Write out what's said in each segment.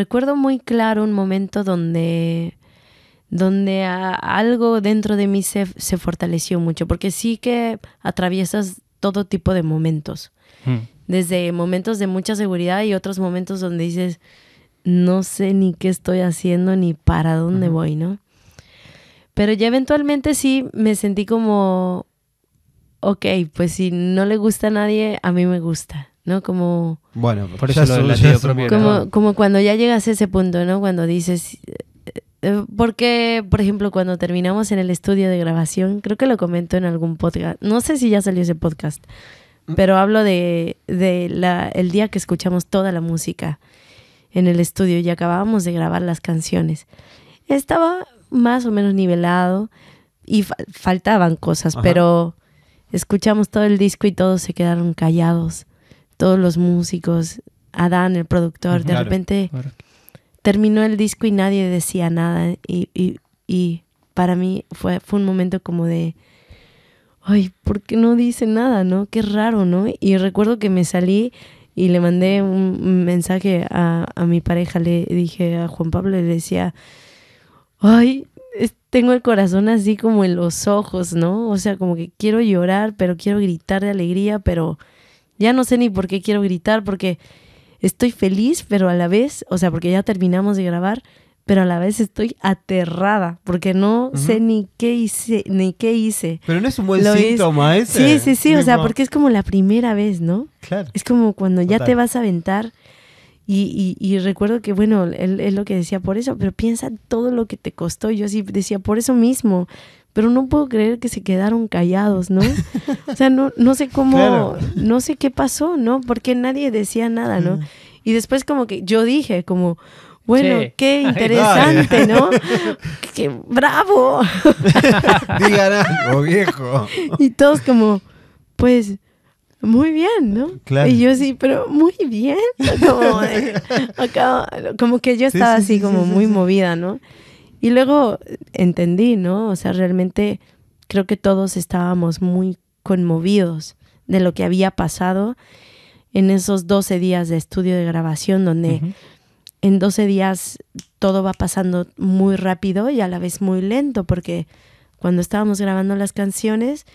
recuerdo muy claro un momento donde, donde a- algo dentro de mí se, se fortaleció mucho, porque sí que atraviesas todo tipo de momentos, Mm. desde momentos de mucha seguridad y otros momentos donde dices, no sé ni qué estoy haciendo ni para dónde voy, ¿no? Pero ya eventualmente sí me sentí como, ok, pues si no le gusta a nadie, a mí me gusta, ¿no? Como... Bueno, Por eso lo del propio. Como, como cuando ya llegas a ese punto, ¿no? Cuando dices... eh, eh, Porque, por ejemplo, cuando terminamos en el estudio de grabación, creo que lo comento en algún podcast, no sé si ya salió ese podcast, pero hablo de, de la, el día que escuchamos toda la música en el estudio y acabábamos de grabar las canciones. Estaba más o menos nivelado y fa- faltaban cosas, Ajá. pero escuchamos todo el disco y todos se quedaron callados. Todos los músicos, Adán, el productor, de Claro. repente Claro. terminó el disco y nadie decía nada. Y, y, y para mí fue, fue un momento como de, ay, ¿por qué no dice nada, no? Qué raro, ¿no? Y recuerdo que me salí y le mandé un mensaje a, a mi pareja, le dije a Juan Pablo, le decía, ay, tengo el corazón así como en los ojos, ¿no? O sea, como que quiero llorar, pero quiero gritar de alegría, pero ya no sé ni por qué quiero gritar, porque estoy feliz, pero a la vez, o sea, porque ya terminamos de grabar, pero a la vez estoy aterrada, porque no sé ni qué hice, ni qué hice. Pero no es un buen Lo es- síntoma ese. Sí, sí, sí, o sea, porque es como la primera vez, ¿no? Claro. Es como cuando ya Total. te vas a aventar y, y- y recuerdo que, bueno, él es lo que decía por eso, pero piensa todo lo que te costó. Yo así decía, por eso mismo, pero no puedo creer que se quedaron callados, ¿no? o sea, no, no sé cómo, Claro. no sé qué pasó, ¿no? Porque nadie decía nada, ¿no? Y después como que yo dije, como, bueno, Sí. qué Ay, interesante, ¿no? ¡Qué bravo! Digan algo, viejo. Y todos como, pues, muy bien, ¿no? Claro. Y yo sí, pero muy bien. Como, de- acá, como que yo estaba sí, así sí, como muy sí. movida, ¿no? Y luego entendí, ¿no? O sea, realmente creo que todos estábamos muy conmovidos de lo que había pasado en esos 12 días de estudio de grabación donde en 12 días todo va pasando muy rápido y a la vez muy lento, porque cuando estábamos grabando las canciones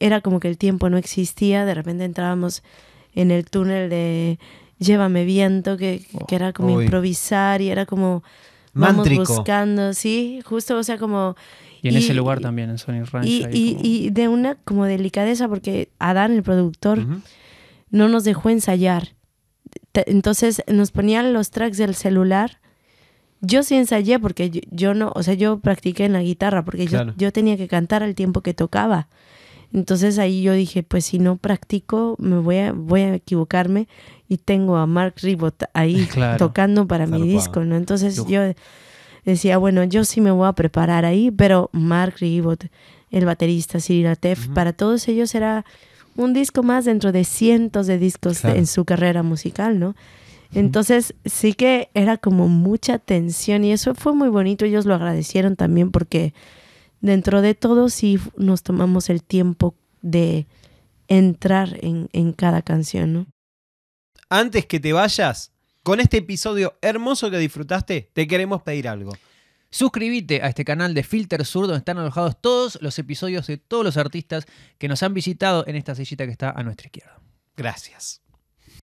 era como que el tiempo no existía, de repente entrábamos en el túnel de Llévame viento, que, que era como Uy. improvisar y era como vamos Mántrico. buscando, sí, justo, o sea, como... Y en Y- ese lugar también, en Sony Ranch. Y, y- como- y de una como delicadeza, porque Adán, el productor, no nos dejó ensayar. Entonces nos ponían los tracks del celular. Yo sí ensayé porque yo, yo no, o sea, yo practiqué en la guitarra porque yo- yo, tenía que cantar al tiempo que tocaba. Entonces ahí yo dije, pues si no practico, me voy a, voy a equivocarme y tengo a Mark Ribot ahí Claro. tocando para mi disco, ¿no? Entonces yo decía, bueno, yo sí me voy a preparar ahí, pero Mark Ribot, el baterista, Cyril Atef, para todos ellos era un disco más dentro de cientos de discos Claro. en su carrera musical, ¿no? Entonces sí que era como mucha tensión y eso fue muy bonito, ellos lo agradecieron también porque dentro de todo sí nos tomamos el tiempo de entrar en, en cada canción, ¿no? Antes que te vayas, con este episodio hermoso que disfrutaste, te queremos pedir algo. Suscríbete a este canal de Filter Sur donde están alojados todos los episodios de todos los artistas que nos han visitado en esta sillita que está a nuestra izquierda. Gracias.